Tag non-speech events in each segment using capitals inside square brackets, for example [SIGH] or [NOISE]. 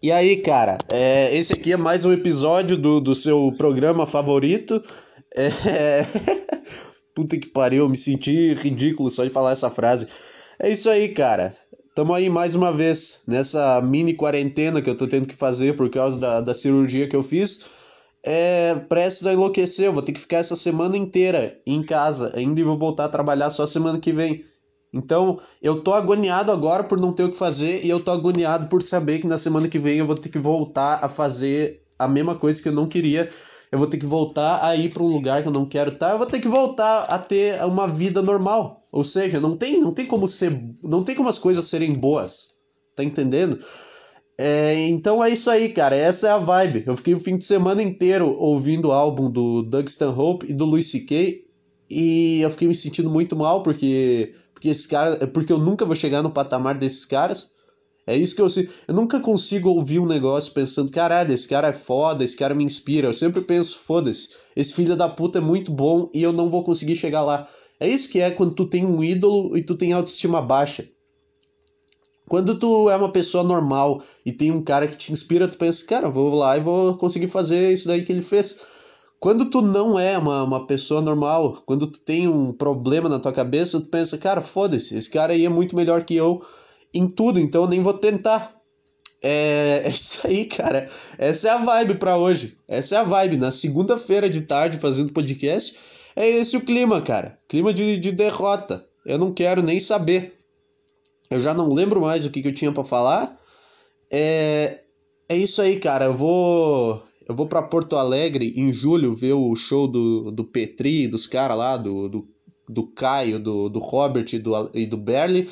E aí, cara, é, esse aqui é mais um episódio do, do seu programa favorito. É... [LAUGHS] Puta que pariu, eu me senti ridículo só de falar essa frase. É isso aí, cara. Tamo aí mais uma vez nessa mini quarentena que eu tô tendo que fazer por causa da, da cirurgia que eu fiz. É prestes a enlouquecer, eu vou ter que ficar essa semana inteira em casa. Ainda vou voltar a trabalhar só semana que vem. Então, eu tô agoniado agora por não ter o que fazer e eu tô agoniado por saber que na semana que vem eu vou ter que voltar a fazer a mesma coisa que eu não queria. Eu vou ter que voltar a ir para um lugar que eu não quero estar. Eu vou ter que voltar a ter uma vida normal. Ou seja, não tem, não tem como ser, não tem como as coisas serem boas. Tá entendendo? É, então é isso aí, cara. Essa é a vibe. Eu fiquei o fim de semana inteiro ouvindo o álbum do Doug Stanhope e do Louis C.K. E eu fiquei me sentindo muito mal porque porque esse cara, porque eu nunca vou chegar no patamar desses caras. É isso que eu sei. Eu nunca consigo ouvir um negócio pensando, caralho, esse cara é foda, esse cara me inspira. Eu sempre penso, foda-se, esse filho da puta é muito bom e eu não vou conseguir chegar lá. É isso que é quando tu tem um ídolo e tu tem autoestima baixa. Quando tu é uma pessoa normal e tem um cara que te inspira, tu pensa, cara, vou lá e vou conseguir fazer isso daí que ele fez. Quando tu não é uma, uma pessoa normal, quando tu tem um problema na tua cabeça, tu pensa, cara, foda-se, esse cara aí é muito melhor que eu em tudo, então eu nem vou tentar. É, [LAUGHS] é isso aí, cara. Essa é a vibe para hoje. Essa é a vibe. Na segunda-feira de tarde, fazendo podcast, é esse o clima, cara. Clima de, de derrota. Eu não quero nem saber. Eu já não lembro mais o que, que eu tinha para falar. É, é isso aí, cara. Eu vou eu vou para Porto Alegre em julho ver o show do, do Petri, dos caras lá, do, do, do Caio, do, do Robert e do, e do Berli.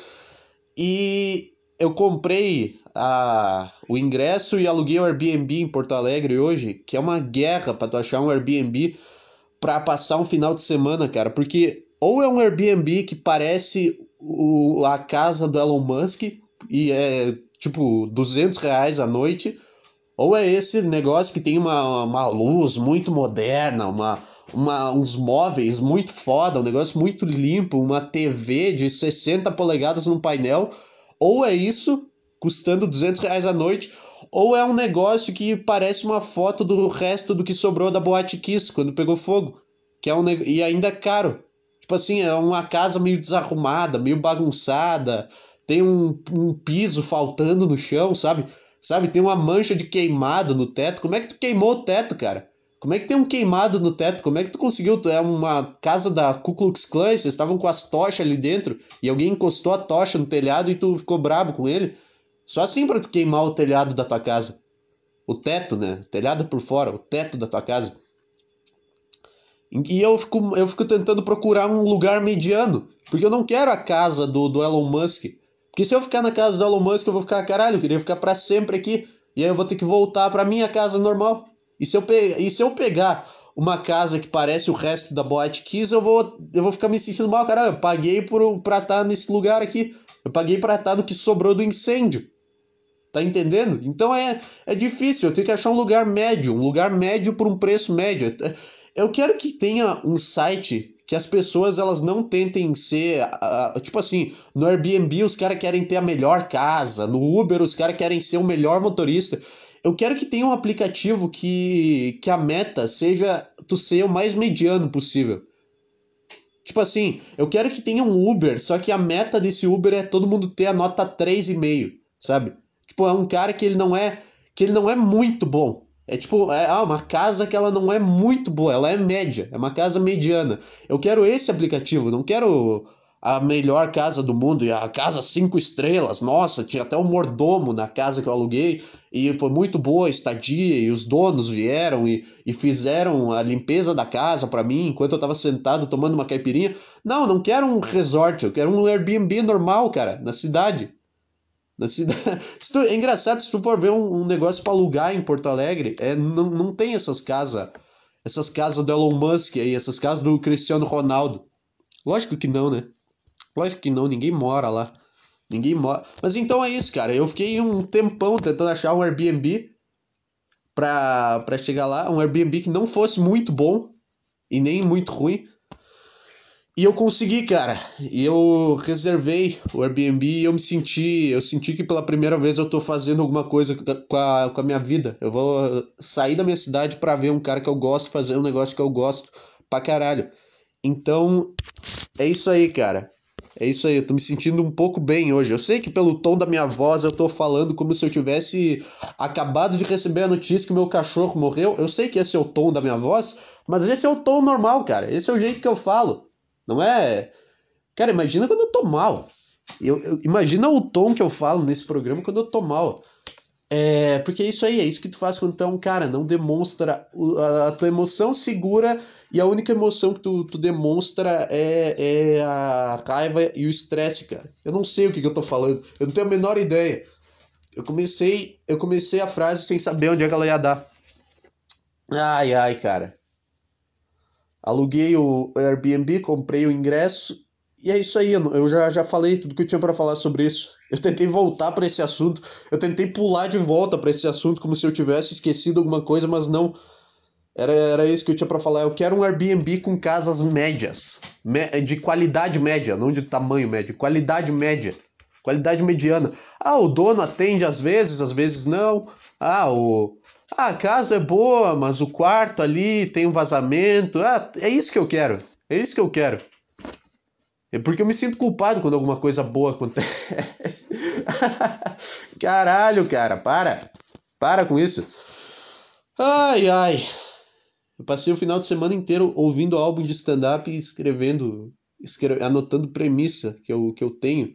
E eu comprei a, o ingresso e aluguei o Airbnb em Porto Alegre hoje, que é uma guerra para tu achar um Airbnb para passar um final de semana, cara. Porque ou é um Airbnb que parece o, a casa do Elon Musk e é tipo 200 reais a noite ou é esse negócio que tem uma, uma luz muito moderna, uma, uma, uns móveis muito foda, um negócio muito limpo, uma TV de 60 polegadas no painel. Ou é isso, custando 200 reais a noite, ou é um negócio que parece uma foto do resto do que sobrou da Boate Kiss quando pegou fogo. Que é um, e ainda é caro. Tipo assim, é uma casa meio desarrumada, meio bagunçada, tem um, um piso faltando no chão, sabe? Sabe, tem uma mancha de queimado no teto. Como é que tu queimou o teto, cara? Como é que tem um queimado no teto? Como é que tu conseguiu? É uma casa da Ku Klux Klan, vocês estavam com as tochas ali dentro e alguém encostou a tocha no telhado e tu ficou brabo com ele? Só assim para tu queimar o telhado da tua casa. O teto, né? telhado por fora, o teto da tua casa. E eu fico, eu fico tentando procurar um lugar mediano, porque eu não quero a casa do, do Elon Musk. Porque se eu ficar na casa do Elon Musk, eu vou ficar, caralho, eu queria ficar para sempre aqui. E aí eu vou ter que voltar para minha casa normal. E se eu, pe... e se eu pegar uma casa que parece o resto da Boate Kiss, eu vou, eu vou ficar me sentindo mal, caralho. Eu paguei por, pra estar tá nesse lugar aqui. Eu paguei pra estar tá no que sobrou do incêndio. Tá entendendo? Então é, é difícil, eu tenho que achar um lugar médio, um lugar médio por um preço médio. Eu quero que tenha um site que as pessoas elas não tentem ser. Uh, tipo assim, no Airbnb os caras querem ter a melhor casa, no Uber os caras querem ser o melhor motorista. Eu quero que tenha um aplicativo que, que a meta seja tu ser o mais mediano possível. Tipo assim, eu quero que tenha um Uber, só que a meta desse Uber é todo mundo ter a nota 3,5, sabe? Tipo, é um cara que ele não é que ele não é muito bom, é tipo, é ah, uma casa que ela não é muito boa, ela é média, é uma casa mediana. Eu quero esse aplicativo, não quero a melhor casa do mundo e a casa cinco estrelas. Nossa, tinha até um mordomo na casa que eu aluguei e foi muito boa a estadia e os donos vieram e, e fizeram a limpeza da casa para mim enquanto eu tava sentado tomando uma caipirinha. Não, não quero um resort, eu quero um Airbnb normal, cara, na cidade. Na cidade. [LAUGHS] Tu, é engraçado, se tu for ver um, um negócio para alugar em Porto Alegre, é, não, não tem essas casas. Essas casas do Elon Musk aí, essas casas do Cristiano Ronaldo. Lógico que não, né? Lógico que não, ninguém mora lá. Ninguém mora. Mas então é isso, cara. Eu fiquei um tempão tentando achar um Airbnb pra chegar lá. Um Airbnb que não fosse muito bom e nem muito ruim. E eu consegui, cara. E eu reservei o Airbnb e eu me senti. Eu senti que pela primeira vez eu tô fazendo alguma coisa com a, com a minha vida. Eu vou sair da minha cidade para ver um cara que eu gosto, fazer um negócio que eu gosto pra caralho. Então, é isso aí, cara. É isso aí, eu tô me sentindo um pouco bem hoje. Eu sei que pelo tom da minha voz eu tô falando como se eu tivesse acabado de receber a notícia que meu cachorro morreu. Eu sei que esse é o tom da minha voz, mas esse é o tom normal, cara. Esse é o jeito que eu falo. Não é. Cara, imagina quando eu tô mal. Eu, eu, imagina o tom que eu falo nesse programa quando eu tô mal. É, porque é isso aí, é isso que tu faz quando tu é um cara, não demonstra a, a tua emoção segura e a única emoção que tu, tu demonstra é, é a raiva e o estresse, cara. Eu não sei o que, que eu tô falando, eu não tenho a menor ideia. Eu comecei, eu comecei a frase sem saber onde é que ela ia dar. Ai, ai, cara. Aluguei o Airbnb, comprei o ingresso e é isso aí. Eu já, já falei tudo que eu tinha para falar sobre isso. Eu tentei voltar para esse assunto. Eu tentei pular de volta para esse assunto como se eu tivesse esquecido alguma coisa, mas não. Era, era isso que eu tinha para falar. Eu quero um Airbnb com casas médias. De qualidade média, não de tamanho médio. Qualidade média. Qualidade mediana. Ah, o dono atende às vezes, às vezes não. Ah, o, ah, a casa é boa, mas o quarto ali tem um vazamento. Ah, é isso que eu quero. É isso que eu quero. É porque eu me sinto culpado quando alguma coisa boa acontece. [LAUGHS] Caralho, cara, para. Para com isso. Ai, ai. Eu passei o final de semana inteiro ouvindo álbum de stand-up e escrevendo, escre... anotando premissa que eu, que eu tenho.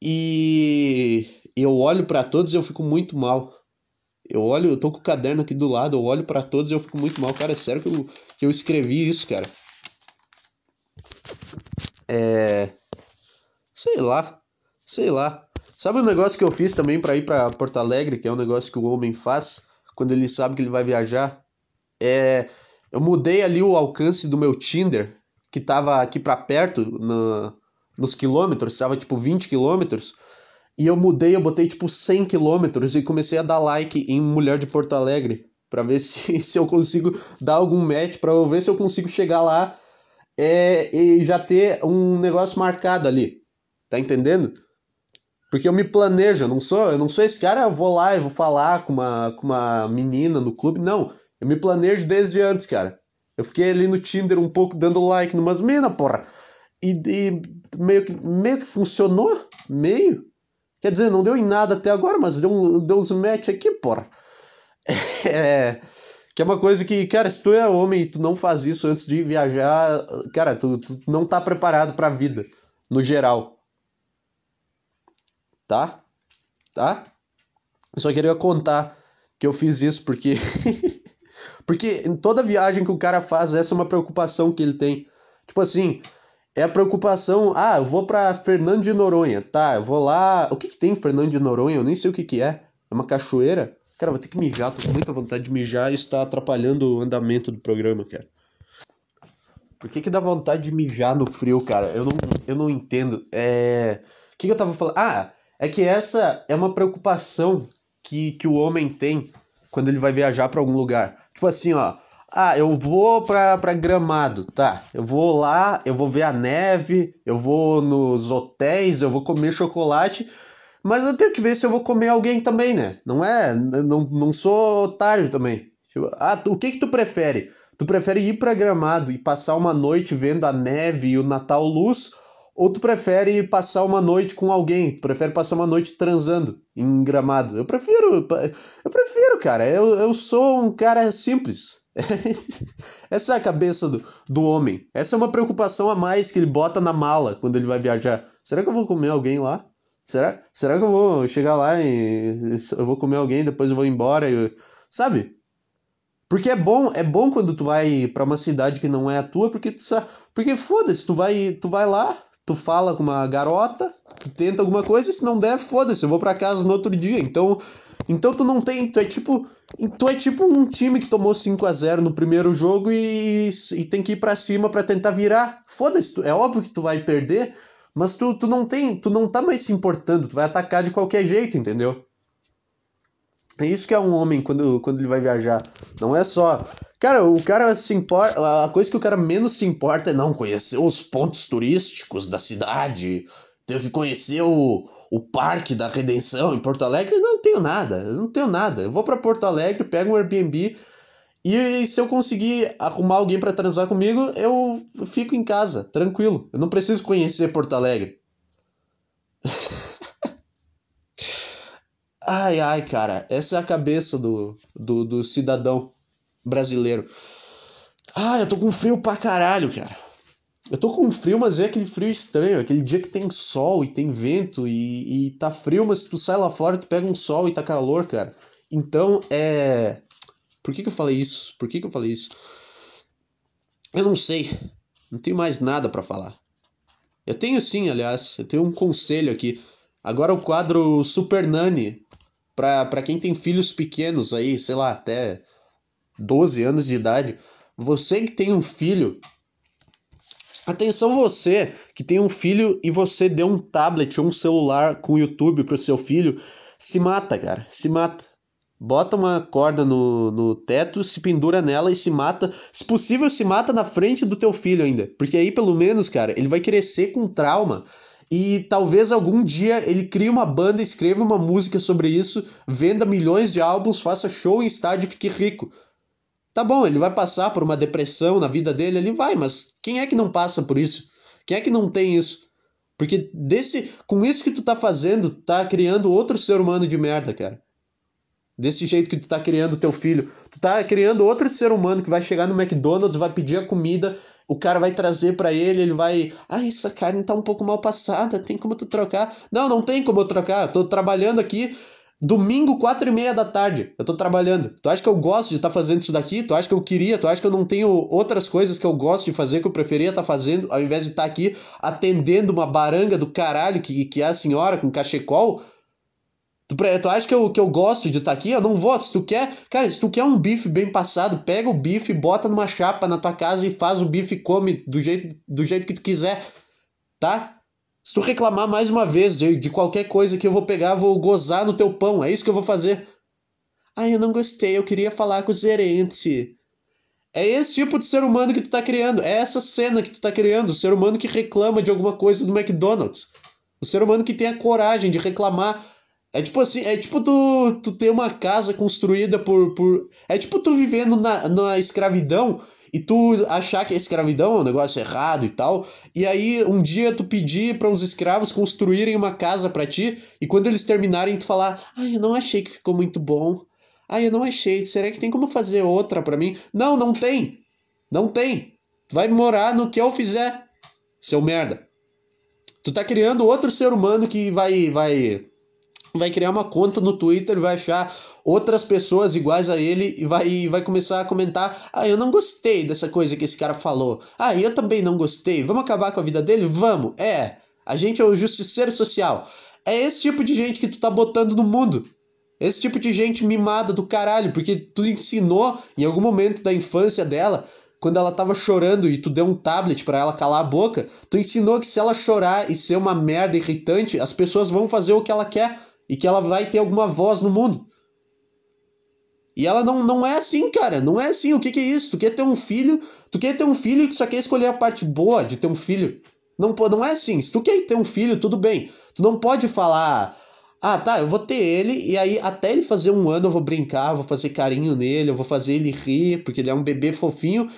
E eu olho para todos e eu fico muito mal. Eu olho, eu tô com o caderno aqui do lado, eu olho para todos e eu fico muito mal. Cara, é sério que eu, que eu escrevi isso, cara? É. Sei lá. Sei lá. Sabe um negócio que eu fiz também para ir para Porto Alegre, que é um negócio que o homem faz quando ele sabe que ele vai viajar? É. Eu mudei ali o alcance do meu Tinder, que tava aqui para perto, no, nos quilômetros, tava tipo 20 quilômetros e eu mudei, eu botei tipo 100 quilômetros e comecei a dar like em Mulher de Porto Alegre. para ver [LAUGHS] se, se eu consigo dar algum match, eu ver se eu consigo chegar lá é, e já ter um negócio marcado ali. Tá entendendo? Porque eu me planejo, eu não sou, eu não sou esse cara, eu vou lá e vou falar com uma, com uma menina no clube. Não, eu me planejo desde antes, cara. Eu fiquei ali no Tinder um pouco dando like numas minas, porra. E, e meio, que, meio que funcionou, meio. Quer dizer, não deu em nada até agora, mas deu, deu uns match aqui, porra. [LAUGHS] É, que é uma coisa que, cara, se tu é homem e tu não faz isso antes de viajar, cara, tu, tu não tá preparado pra vida, no geral. Tá? Tá? Eu só queria contar que eu fiz isso porque. [LAUGHS] porque em toda viagem que o cara faz, essa é uma preocupação que ele tem. Tipo assim, é a preocupação. Ah, eu vou para Fernando de Noronha. Tá, eu vou lá. O que, que tem em Fernando de Noronha? Eu nem sei o que, que é. É uma cachoeira? Cara, vou ter que mijar, tô com muita vontade de mijar e está atrapalhando o andamento do programa, cara. Por que, que dá vontade de mijar no frio, cara? Eu não, eu não entendo. É. O que, que eu tava falando? Ah, é que essa é uma preocupação que, que o homem tem quando ele vai viajar para algum lugar. Tipo assim, ó. Ah, eu vou pra, pra Gramado, tá? Eu vou lá, eu vou ver a neve, eu vou nos hotéis, eu vou comer chocolate, mas eu tenho que ver se eu vou comer alguém também, né? Não é? Não, não sou otário também. Tipo, ah, o que que tu prefere? Tu prefere ir pra Gramado e passar uma noite vendo a neve e o Natal Luz? Ou tu prefere passar uma noite com alguém? Tu prefere passar uma noite transando em Gramado? Eu prefiro, eu prefiro, cara. Eu, eu sou um cara simples. [LAUGHS] Essa é a cabeça do, do homem. Essa é uma preocupação a mais que ele bota na mala quando ele vai viajar. Será que eu vou comer alguém lá? Será, será que eu vou chegar lá e eu vou comer alguém, depois eu vou embora? E, sabe? Porque é bom, é bom quando tu vai para uma cidade que não é a tua, porque tu sabe, porque foda-se, tu vai, tu vai lá, tu fala com uma garota, tu tenta alguma coisa, se não der, foda-se, eu vou para casa no outro dia. Então, então tu não tem, tu é tipo, tu é tipo um time que tomou 5 a 0 no primeiro jogo e, e tem que ir para cima para tentar virar. Foda-se, é óbvio que tu vai perder, mas tu, tu não tem, tu não tá mais se importando, tu vai atacar de qualquer jeito, entendeu? É isso que é um homem quando, quando ele vai viajar. Não é só. Cara, o cara se importa. A coisa que o cara menos se importa é não conhecer os pontos turísticos da cidade. Tenho que conhecer o, o Parque da Redenção em Porto Alegre. Não tenho nada, não tenho nada. Eu vou para Porto Alegre, pego um Airbnb e se eu conseguir arrumar alguém para transar comigo, eu fico em casa, tranquilo. Eu não preciso conhecer Porto Alegre. [LAUGHS] ai, ai, cara, essa é a cabeça do, do, do cidadão brasileiro. Ah, eu tô com frio pra caralho, cara. Eu tô com frio, mas é aquele frio estranho, aquele dia que tem sol e tem vento e, e tá frio, mas tu sai lá fora, tu pega um sol e tá calor, cara. Então é. Por que, que eu falei isso? Por que, que eu falei isso? Eu não sei. Não tenho mais nada para falar. Eu tenho sim, aliás, eu tenho um conselho aqui. Agora o quadro Super Nani, pra, pra quem tem filhos pequenos aí, sei lá, até 12 anos de idade. Você que tem um filho, Atenção você que tem um filho e você deu um tablet ou um celular com YouTube pro seu filho, se mata, cara, se mata. Bota uma corda no, no teto, se pendura nela e se mata. Se possível, se mata na frente do teu filho ainda. Porque aí, pelo menos, cara, ele vai crescer com trauma. E talvez algum dia ele crie uma banda, escreva uma música sobre isso, venda milhões de álbuns, faça show em estádio e fique rico. Tá bom, ele vai passar por uma depressão na vida dele, ele vai, mas quem é que não passa por isso? Quem é que não tem isso? Porque desse, com isso que tu tá fazendo, tá criando outro ser humano de merda, cara. Desse jeito que tu tá criando teu filho. Tu tá criando outro ser humano que vai chegar no McDonald's, vai pedir a comida, o cara vai trazer para ele, ele vai. Ah, essa carne tá um pouco mal passada, tem como tu trocar? Não, não tem como eu trocar. Tô trabalhando aqui, Domingo, quatro e meia da tarde, eu tô trabalhando. Tu acha que eu gosto de estar tá fazendo isso daqui? Tu acha que eu queria? Tu acha que eu não tenho outras coisas que eu gosto de fazer que eu preferia estar tá fazendo, ao invés de estar tá aqui atendendo uma baranga do caralho que, que é a senhora com cachecol? Tu, tu acha que eu, que eu gosto de estar tá aqui? Eu não vou. Se tu quer, cara, se tu quer um bife bem passado, pega o bife, bota numa chapa na tua casa e faz o bife e come do jeito, do jeito que tu quiser, tá? Se tu reclamar mais uma vez de, de qualquer coisa que eu vou pegar, vou gozar no teu pão. É isso que eu vou fazer. Ah, eu não gostei, eu queria falar com o gerente. É esse tipo de ser humano que tu tá criando. É essa cena que tu tá criando. O ser humano que reclama de alguma coisa do McDonald's. O ser humano que tem a coragem de reclamar. É tipo assim, é tipo tu, tu ter uma casa construída por. por... É tipo tu vivendo na, na escravidão e tu achar que a escravidão é um negócio errado e tal, e aí um dia tu pedir para uns escravos construírem uma casa para ti, e quando eles terminarem tu falar: "Ai, eu não achei que ficou muito bom. Ai, eu não achei. Será que tem como fazer outra para mim?" Não, não tem. Não tem. Vai morar no que eu fizer, seu merda. Tu tá criando outro ser humano que vai vai vai criar uma conta no Twitter, vai achar outras pessoas iguais a ele e vai, vai começar a comentar: ah, eu não gostei dessa coisa que esse cara falou. Ah, eu também não gostei. Vamos acabar com a vida dele? Vamos. É. A gente é o justiceiro social. É esse tipo de gente que tu tá botando no mundo. Esse tipo de gente mimada do caralho, porque tu ensinou em algum momento da infância dela, quando ela tava chorando e tu deu um tablet para ela calar a boca, tu ensinou que se ela chorar e ser uma merda irritante, as pessoas vão fazer o que ela quer e que ela vai ter alguma voz no mundo. E ela não, não é assim, cara. Não é assim. O que, que é isso? Tu quer ter um filho, tu quer ter um filho e tu só quer escolher a parte boa de ter um filho. Não, não é assim. Se tu quer ter um filho, tudo bem. Tu não pode falar. Ah, tá, eu vou ter ele, e aí até ele fazer um ano eu vou brincar, vou fazer carinho nele, eu vou fazer ele rir, porque ele é um bebê fofinho.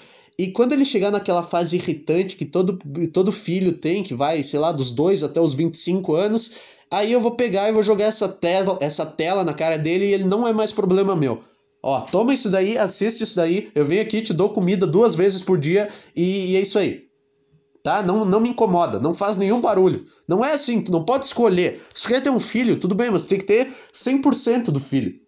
E quando ele chegar naquela fase irritante que todo, todo filho tem, que vai, sei lá, dos 2 até os 25 anos, aí eu vou pegar e vou jogar essa tela, essa tela na cara dele e ele não é mais problema meu. Ó, toma isso daí, assiste isso daí, eu venho aqui, te dou comida duas vezes por dia e, e é isso aí. Tá? Não, não me incomoda, não faz nenhum barulho. Não é assim, não pode escolher. Se tu quer ter um filho, tudo bem, mas tem que ter 100% do filho.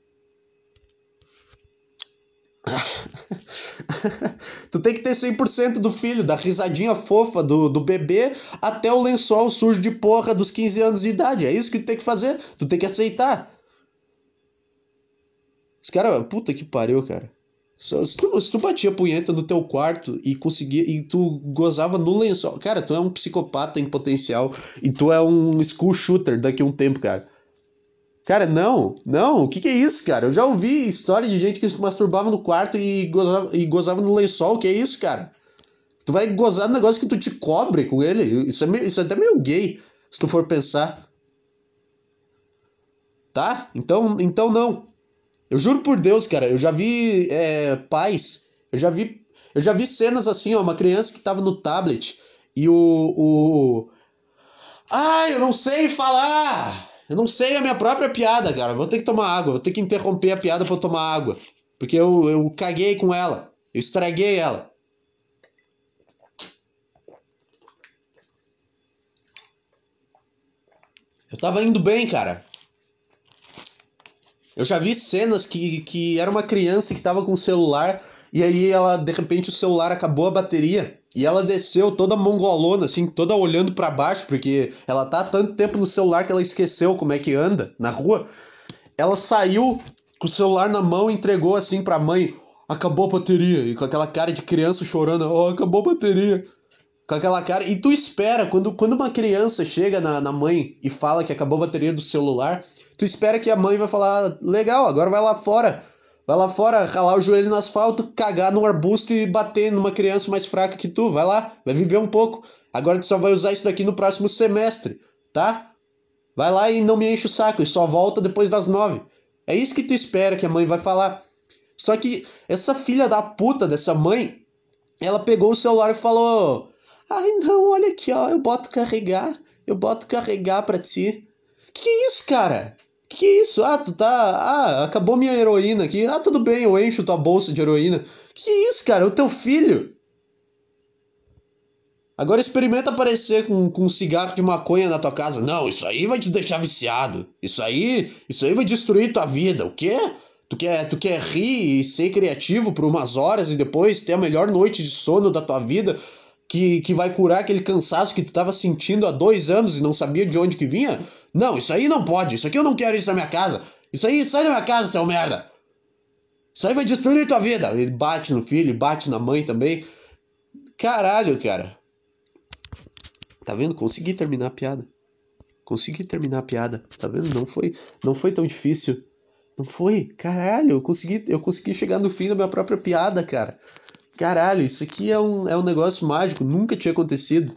[LAUGHS] tu tem que ter 100% do filho, da risadinha fofa do, do bebê até o lençol sujo de porra dos 15 anos de idade. É isso que tu tem que fazer. Tu tem que aceitar. Os caras, puta que pariu, cara. Se tu, se tu batia punheta no teu quarto e conseguia e tu gozava no lençol, cara, tu é um psicopata em potencial e tu é um school shooter daqui a um tempo, cara. Cara, não, não, o que, que é isso, cara? Eu já ouvi história de gente que se masturbava no quarto e gozava, e gozava no lençol, o que é isso, cara? Tu vai gozar no negócio que tu te cobre com ele. Isso é, meio, isso é até meio gay, se tu for pensar. Tá? Então, então não. Eu juro por Deus, cara, eu já vi é, pais, eu já vi, eu já vi cenas assim, ó, uma criança que tava no tablet e o, o... Ai, eu não sei falar! Eu não sei a minha própria piada, cara. Vou ter que tomar água, vou ter que interromper a piada eu tomar água. Porque eu, eu caguei com ela. Eu estraguei ela. Eu tava indo bem, cara. Eu já vi cenas que, que era uma criança que tava com o celular e aí ela, de repente, o celular acabou a bateria e ela desceu toda mongolona, assim, toda olhando para baixo, porque ela tá há tanto tempo no celular que ela esqueceu como é que anda na rua. Ela saiu com o celular na mão e entregou assim pra mãe. Acabou a bateria. E com aquela cara de criança chorando, oh, acabou a bateria. Com aquela cara. E tu espera, quando, quando uma criança chega na, na mãe e fala que acabou a bateria do celular, tu espera que a mãe vai falar: legal, agora vai lá fora. Vai lá fora, ralar o joelho no asfalto, cagar no arbusto e bater numa criança mais fraca que tu. Vai lá, vai viver um pouco. Agora tu só vai usar isso daqui no próximo semestre, tá? Vai lá e não me enche o saco e só volta depois das nove. É isso que tu espera que a mãe vai falar. Só que essa filha da puta dessa mãe, ela pegou o celular e falou: Ai não, olha aqui, ó, eu boto carregar, eu boto carregar pra ti. Que que é isso, cara? Que isso? Ah, tu tá. Ah, acabou minha heroína aqui. Ah, tudo bem, eu encho tua bolsa de heroína. Que isso, cara? É o teu filho. Agora experimenta aparecer com, com um cigarro de maconha na tua casa. Não, isso aí vai te deixar viciado. Isso aí, isso aí vai destruir tua vida. O quê? Tu quer, tu quer rir e ser criativo por umas horas e depois ter a melhor noite de sono da tua vida? Que, que vai curar aquele cansaço que tu estava sentindo há dois anos e não sabia de onde que vinha? Não, isso aí não pode. Isso aqui eu não quero isso na minha casa. Isso aí sai da minha casa, seu merda. Isso aí vai destruir tua vida. Ele bate no filho, bate na mãe também. Caralho, cara. Tá vendo? Consegui terminar a piada. Consegui terminar a piada. Tá vendo? Não foi, não foi tão difícil. Não foi? Caralho, eu consegui, eu consegui chegar no fim da minha própria piada, cara. Caralho, isso aqui é um, é um negócio mágico, nunca tinha acontecido.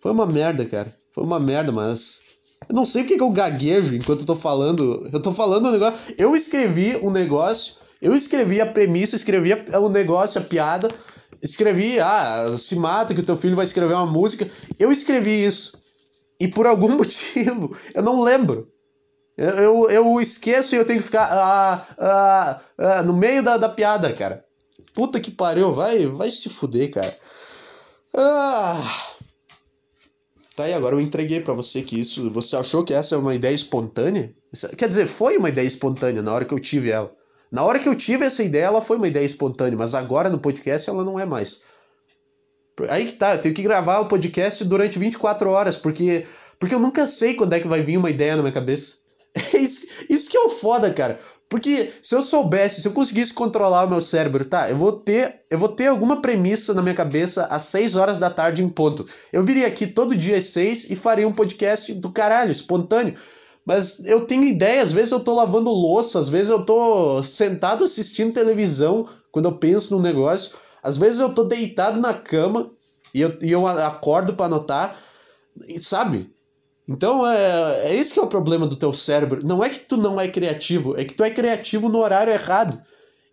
Foi uma merda, cara. Foi uma merda, mas. Eu não sei porque que eu gaguejo enquanto eu tô falando. Eu tô falando um negócio. Eu escrevi um negócio, eu escrevi a premissa, escrevi o negócio, a piada, escrevi, ah, se mata que o teu filho vai escrever uma música. Eu escrevi isso. E por algum [LAUGHS] motivo, eu não lembro. Eu, eu, eu esqueço e eu tenho que ficar ah, ah, ah, no meio da, da piada, cara. Puta que pariu, vai, vai se fuder, cara. Ah. Tá aí, agora eu entreguei para você que isso. Você achou que essa é uma ideia espontânea? Quer dizer, foi uma ideia espontânea na hora que eu tive ela. Na hora que eu tive essa ideia, ela foi uma ideia espontânea, mas agora no podcast ela não é mais. Aí que tá, eu tenho que gravar o podcast durante 24 horas, porque, porque eu nunca sei quando é que vai vir uma ideia na minha cabeça. [LAUGHS] É isso, isso que é o foda, cara. Porque se eu soubesse, se eu conseguisse controlar o meu cérebro, tá, eu vou ter, eu vou ter alguma premissa na minha cabeça às 6 horas da tarde em ponto. Eu viria aqui todo dia às 6 e faria um podcast do caralho, espontâneo. Mas eu tenho ideia, às vezes eu tô lavando louça, às vezes eu tô sentado assistindo televisão quando eu penso num negócio, às vezes eu tô deitado na cama e eu, e eu acordo para anotar, e sabe? Então é, é isso que é o problema do teu cérebro. Não é que tu não é criativo, é que tu é criativo no horário errado.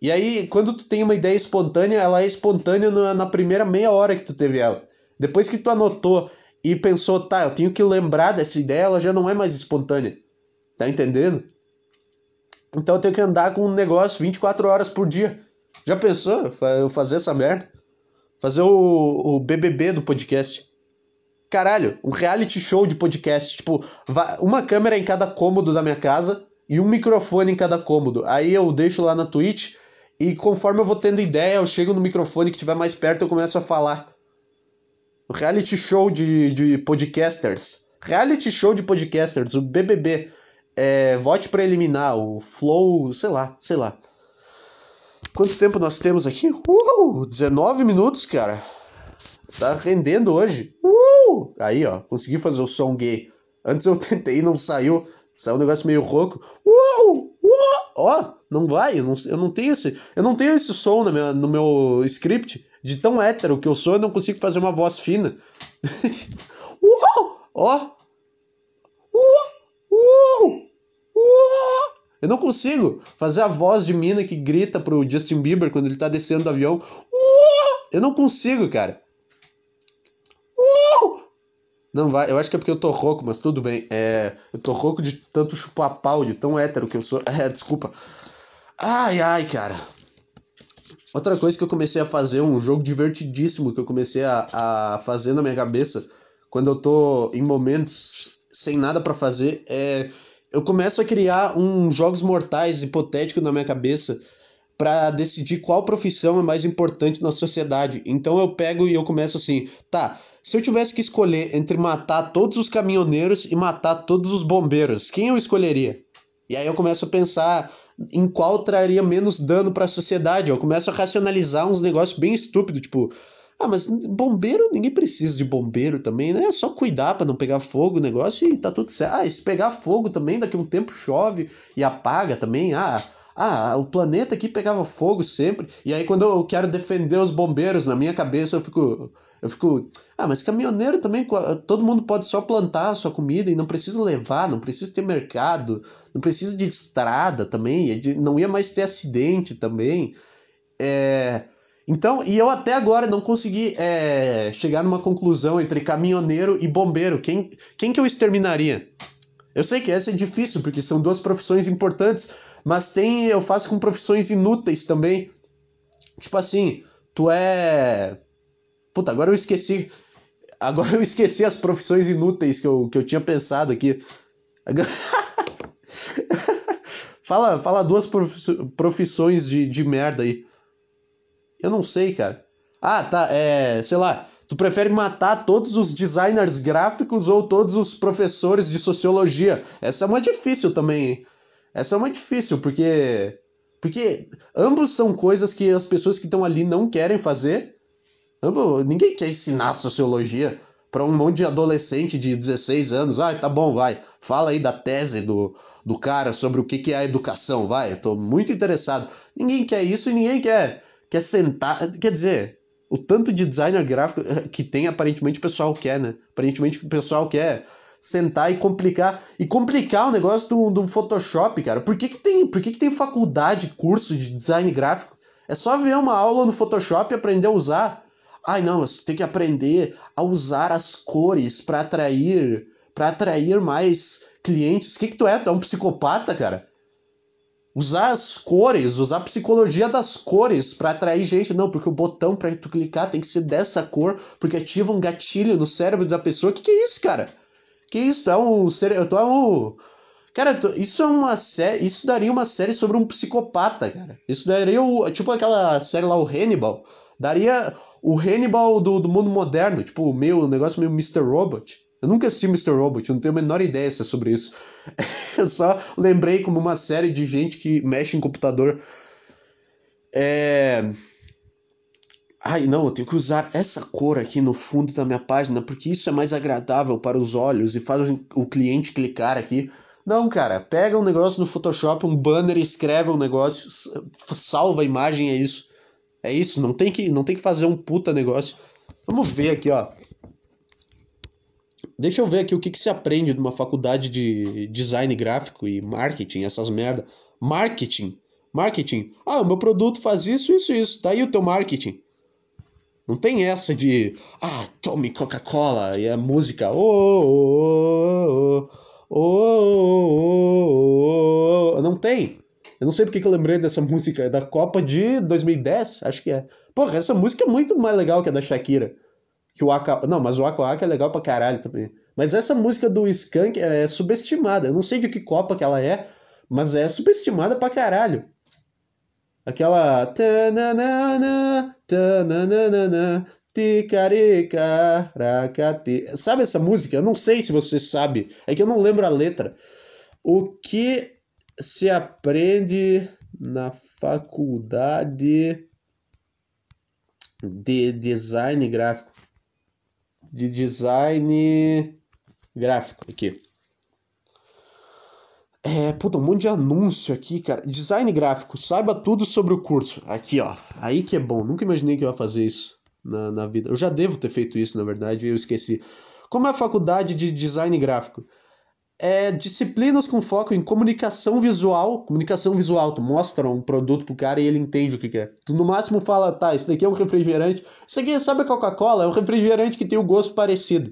E aí, quando tu tem uma ideia espontânea, ela é espontânea na, na primeira meia hora que tu teve ela. Depois que tu anotou e pensou, tá, eu tenho que lembrar dessa ideia, ela já não é mais espontânea. Tá entendendo? Então eu tenho que andar com um negócio 24 horas por dia. Já pensou eu fazer essa merda? Fazer o, o BBB do podcast caralho, um reality show de podcast. Tipo, uma câmera em cada cômodo da minha casa e um microfone em cada cômodo. Aí eu deixo lá na Twitch e conforme eu vou tendo ideia, eu chego no microfone que estiver mais perto eu começo a falar. Um reality show de, de podcasters. Reality show de podcasters, o BBB. É, vote para eliminar, o Flow, sei lá, sei lá. Quanto tempo nós temos aqui? Uh, 19 minutos, cara. Tá rendendo hoje. Uh! Aí, ó, consegui fazer o som gay. Antes eu [LAUGHS] tentei e não saiu. Sai um negócio meio rouco. Uou! Uou! Ó, não vai, eu não, eu não tenho esse. Eu não tenho esse som no meu, no meu script. De tão hétero que eu sou, eu não consigo fazer uma voz fina. Uou! [LAUGHS] Ó! Uou! Uou! Uou! Eu não consigo fazer a voz de mina que grita pro Justin Bieber quando ele tá descendo do avião. Uou! Eu não consigo, cara. Não vai, eu acho que é porque eu tô rouco, mas tudo bem. É, eu tô rouco de tanto chupar pau, de tão hétero que eu sou. [LAUGHS] É, desculpa. Ai, ai, cara. Outra coisa que eu comecei a fazer, um jogo divertidíssimo que eu comecei a, a fazer na minha cabeça quando eu tô em momentos sem nada para fazer, é eu começo a criar uns jogos mortais hipotéticos na minha cabeça para decidir qual profissão é mais importante na sociedade. Então eu pego e eu começo assim, tá, se eu tivesse que escolher entre matar todos os caminhoneiros e matar todos os bombeiros, quem eu escolheria? E aí eu começo a pensar em qual traria menos dano para a sociedade. Eu começo a racionalizar uns negócios bem estúpidos, tipo, ah, mas bombeiro, ninguém precisa de bombeiro também, né? É só cuidar para não pegar fogo o negócio e tá tudo certo. Ah, se pegar fogo também, daqui a um tempo chove e apaga também. Ah, ah, o planeta aqui pegava fogo sempre. E aí quando eu quero defender os bombeiros na minha cabeça, eu fico eu fico, ah, mas caminhoneiro também, todo mundo pode só plantar a sua comida e não precisa levar, não precisa ter mercado, não precisa de estrada também, não ia mais ter acidente também. É, então, e eu até agora não consegui é, chegar numa conclusão entre caminhoneiro e bombeiro. Quem, quem que eu exterminaria? Eu sei que essa é difícil, porque são duas profissões importantes, mas tem eu faço com profissões inúteis também. Tipo assim, tu é. Puta, agora eu esqueci. Agora eu esqueci as profissões inúteis que eu, que eu tinha pensado aqui. [LAUGHS] fala, fala duas profissões de, de merda aí. Eu não sei, cara. Ah, tá, é. Sei lá. Tu prefere matar todos os designers gráficos ou todos os professores de sociologia? Essa é uma difícil também, hein? Essa é uma difícil, porque. Porque ambos são coisas que as pessoas que estão ali não querem fazer. Ninguém quer ensinar sociologia para um monte de adolescente de 16 anos. Ah, tá bom, vai. Fala aí da tese do, do cara sobre o que, que é a educação, vai. Eu tô muito interessado. Ninguém quer isso e ninguém quer quer sentar. Quer dizer, o tanto de designer gráfico eh, que tem, aparentemente o pessoal quer, né? Aparentemente o pessoal quer sentar e complicar. E complicar o negócio do, do Photoshop, cara. Por que, que, tem, por que, que tem faculdade, curso de design gráfico? É só ver uma aula no Photoshop e aprender a usar. Ai, não, mas tu tem que aprender a usar as cores para atrair para atrair mais clientes. O que, que tu é? Tu é um psicopata, cara? usar as cores, usar a psicologia das cores para atrair gente. Não, porque o botão para tu clicar tem que ser dessa cor, porque ativa um gatilho no cérebro da pessoa. Que que é isso, cara? Que isso? É um ser, tu é um Cara, isso é uma série, isso daria uma série sobre um psicopata, cara. Isso daria o, tipo aquela série lá o Hannibal, daria o Hannibal do, do mundo moderno, tipo, meio negócio meio Mr. Robot. Eu nunca assisti Mr. Robot, eu não tenho a menor ideia se é sobre isso. [LAUGHS] eu só lembrei como uma série de gente que mexe em computador. É. Ai, não, eu tenho que usar essa cor aqui no fundo da minha página, porque isso é mais agradável para os olhos e faz o cliente clicar aqui. Não, cara, pega um negócio no Photoshop, um banner, escreve um negócio, salva a imagem, é isso. É isso, não tem que, não tem que fazer um puta negócio. Vamos ver aqui, ó. Deixa eu ver aqui o que, que se aprende numa faculdade de design gráfico e marketing, essas merda. Marketing. Marketing. Ah, o meu produto faz isso, isso, isso. Tá aí o teu marketing. Não tem essa de. Ah, tome Coca-Cola e a música. Oh, oh, oh, oh, Não tem. Eu não sei porque que eu lembrei dessa música. É da Copa de 2010? Acho que é. Porra, essa música é muito mais legal que a da Shakira. Que o Aka... Não, mas o Aka Aka é legal pra caralho também. Mas essa música do Skank é subestimada. Eu não sei de que Copa que ela é, mas é subestimada pra caralho. Aquela. Sabe essa música? Eu não sei se você sabe. É que eu não lembro a letra. O que se aprende na faculdade de design gráfico? de design gráfico aqui. É, puta, um monte de anúncio aqui, cara. Design gráfico, saiba tudo sobre o curso. Aqui, ó. Aí que é bom. Nunca imaginei que eu ia fazer isso na, na vida. Eu já devo ter feito isso, na verdade, eu esqueci. Como é a faculdade de design gráfico? É disciplinas com foco em comunicação visual. Comunicação visual, tu mostra um produto pro cara e ele entende o que, que é. Tu no máximo fala, tá, isso daqui é um refrigerante. Isso aqui, sabe a Coca-Cola? É um refrigerante que tem o um gosto parecido.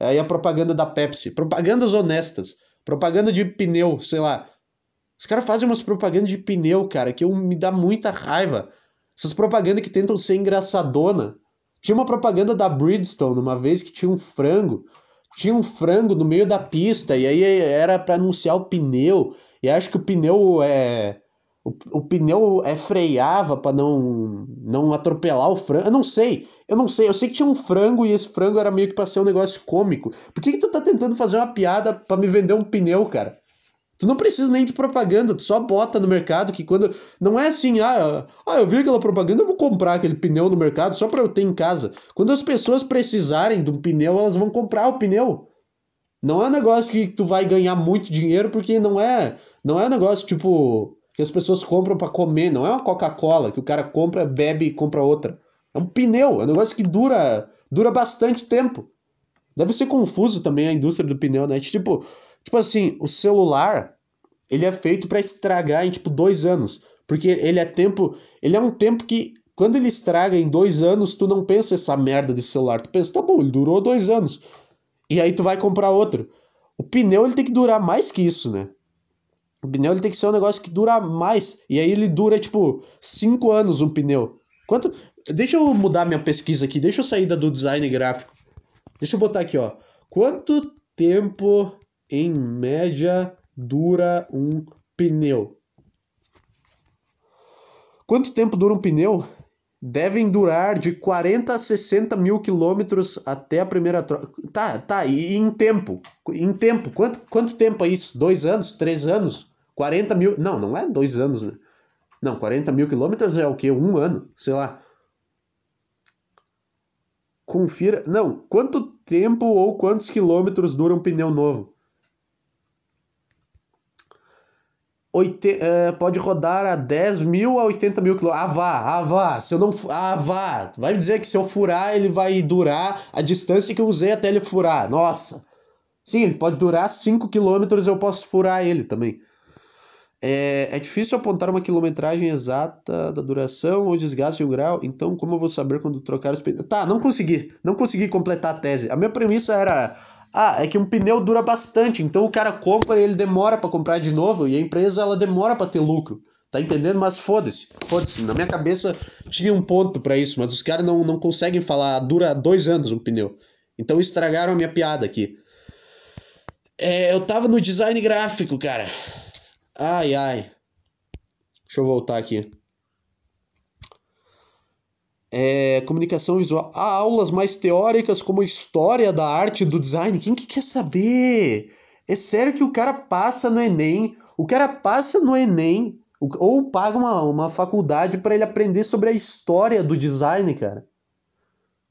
Aí a propaganda da Pepsi. Propagandas honestas. Propaganda de pneu, sei lá. Os caras fazem umas propagandas de pneu, cara, que eu, me dá muita raiva. Essas propagandas que tentam ser engraçadona. Tinha uma propaganda da Bridgestone uma vez que tinha um frango. Tinha um frango no meio da pista e aí era para anunciar o pneu. E acho que o pneu é. O, o pneu é freava para não não atropelar o frango. Eu não sei. Eu não sei. Eu sei que tinha um frango e esse frango era meio que pra ser um negócio cômico. Por que, que tu tá tentando fazer uma piada para me vender um pneu, cara? Tu não precisa nem de propaganda, tu só bota no mercado que quando. Não é assim, ah, ah, eu vi aquela propaganda, eu vou comprar aquele pneu no mercado só pra eu ter em casa. Quando as pessoas precisarem de um pneu, elas vão comprar o pneu. Não é um negócio que tu vai ganhar muito dinheiro, porque não é. Não é um negócio tipo. Que as pessoas compram para comer, não é uma Coca-Cola que o cara compra, bebe e compra outra. É um pneu, é um negócio que dura, dura bastante tempo. Deve ser confuso também a indústria do pneu, né? Tipo, Tipo assim, o celular, ele é feito para estragar em tipo dois anos. Porque ele é tempo. Ele é um tempo que, quando ele estraga em dois anos, tu não pensa essa merda de celular. Tu pensa, tá bom, ele durou dois anos. E aí tu vai comprar outro. O pneu ele tem que durar mais que isso, né? O pneu ele tem que ser um negócio que dura mais. E aí ele dura, tipo, cinco anos um pneu. Quanto. Deixa eu mudar minha pesquisa aqui. Deixa eu sair da do design gráfico. Deixa eu botar aqui, ó. Quanto tempo em média dura um pneu? Quanto tempo dura um pneu? Devem durar de 40 a 60 mil quilômetros até a primeira troca. Tá, tá, e em tempo? Em tempo, quanto, quanto tempo é isso? Dois anos? Três anos? 40 mil. Não, não é dois anos, né? Não, 40 mil quilômetros é o quê? Um ano? Sei lá. Confira. Não, quanto tempo ou quantos quilômetros dura um pneu novo? Oite, uh, pode rodar a 10 mil a 80 mil quilômetros. Ah, vá, ah, vá. Se eu não. Ah, vá. Vai dizer que se eu furar, ele vai durar a distância que eu usei até ele furar. Nossa. Sim, ele pode durar 5 quilômetros, eu posso furar ele também. É, é difícil apontar uma quilometragem exata da duração ou desgaste de um grau, então como eu vou saber quando trocar os pneus? Tá, não consegui. Não consegui completar a tese. A minha premissa era ah, é que um pneu dura bastante, então o cara compra e ele demora para comprar de novo e a empresa ela demora para ter lucro. Tá entendendo? Mas foda-se, foda-se. Na minha cabeça tinha um ponto para isso, mas os caras não, não conseguem falar, dura dois anos um pneu. Então estragaram a minha piada aqui. É, eu tava no design gráfico, cara. Ai, ai. Deixa eu voltar aqui é, comunicação visual. Há aulas mais teóricas como história da arte do design. Quem que quer saber? É sério que o cara passa no Enem, o cara passa no Enem ou paga uma, uma faculdade para ele aprender sobre a história do design, cara.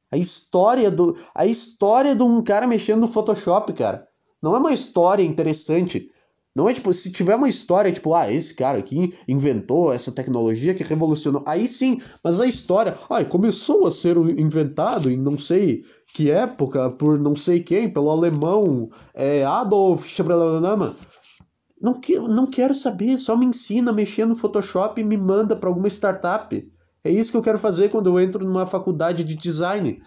A história do a história de um cara mexendo no Photoshop, cara. Não é uma história interessante. Não é tipo, se tiver uma história, tipo, ah, esse cara aqui inventou essa tecnologia que revolucionou. Aí sim, mas a história, ah, começou a ser inventado em não sei que época, por não sei quem, pelo alemão é, Adolf Schreberlama. Não, que, não quero saber, só me ensina a mexer no Photoshop e me manda para alguma startup. É isso que eu quero fazer quando eu entro numa faculdade de design.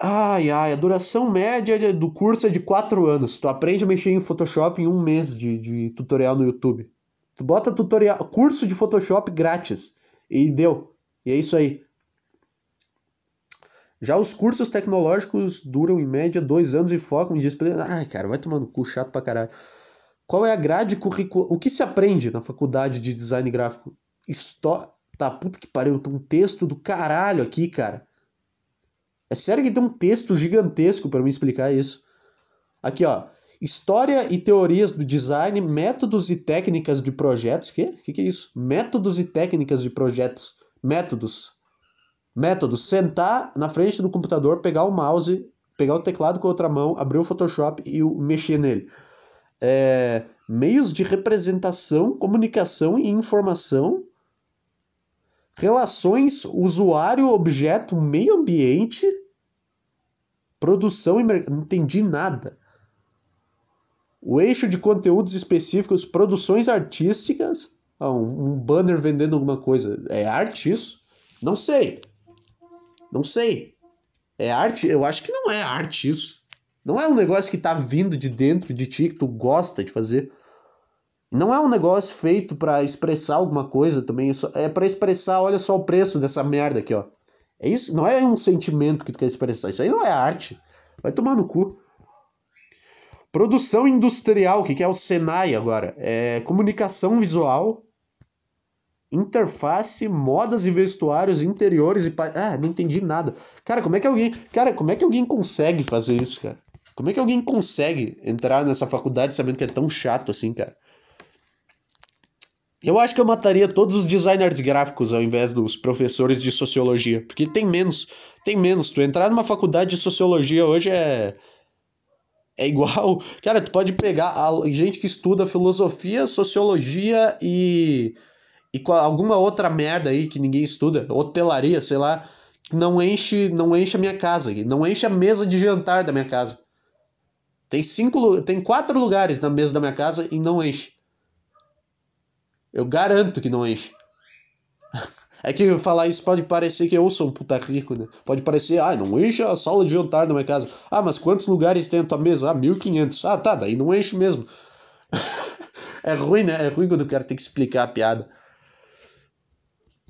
Ai, ai, a duração média do curso é de 4 anos. Tu aprende a mexer em Photoshop em um mês de, de tutorial no YouTube. Tu bota tutorial, curso de Photoshop grátis. E deu. E é isso aí. Já os cursos tecnológicos duram em média dois anos e focam em disciplina. Ai, cara, vai tomando cu chato pra caralho. Qual é a grade curricular? O que se aprende na faculdade de design gráfico? Histó... Tá, puta que pariu, tem um texto do caralho aqui, cara. É sério que tem um texto gigantesco para me explicar isso. Aqui, ó. História e teorias do design, métodos e técnicas de projetos. Que? Que que é isso? Métodos e técnicas de projetos. Métodos. Métodos. Sentar na frente do computador, pegar o mouse, pegar o teclado com a outra mão, abrir o Photoshop e mexer nele. é, meios de representação, comunicação e informação, relações usuário-objeto, meio ambiente, produção e mercado. Não entendi nada. O eixo de conteúdos específicos, produções artísticas. Ah, um, um banner vendendo alguma coisa. É arte isso? Não sei. Não sei. É arte? Eu acho que não é arte isso. Não é um negócio que tá vindo de dentro de ti, que tu gosta de fazer. Não é um negócio feito para expressar alguma coisa também. É para expressar, olha só o preço dessa merda aqui, ó. É isso, não é um sentimento que tu quer expressar. Isso aí não é arte. Vai tomar no cu. Produção industrial, que, que é o Senai agora? É comunicação visual, interface, modas e vestuários interiores e ah, não entendi nada. Cara, como é que alguém, cara, como é que alguém consegue fazer isso, cara? Como é que alguém consegue entrar nessa faculdade sabendo que é tão chato assim, cara? Eu acho que eu mataria todos os designers gráficos ao invés dos professores de sociologia, porque tem menos, tem menos. Tu entrar numa faculdade de sociologia hoje é é igual, [LAUGHS] cara, tu pode pegar a gente que estuda filosofia, sociologia e e alguma outra merda aí que ninguém estuda, hotelaria, sei lá, que não enche, não enche a minha casa, não enche a mesa de jantar da minha casa. Tem cinco, tem quatro lugares na mesa da minha casa e não enche. Eu garanto que não enche. É que falar isso pode parecer que eu sou um puta rico, né? Pode parecer, ah, não enche a sala de jantar na minha casa. Ah, mas quantos lugares tem a tua mesa? Ah, 1500. Ah, tá, daí não enche mesmo. [LAUGHS] é ruim, né? É ruim quando o cara tem que explicar a piada.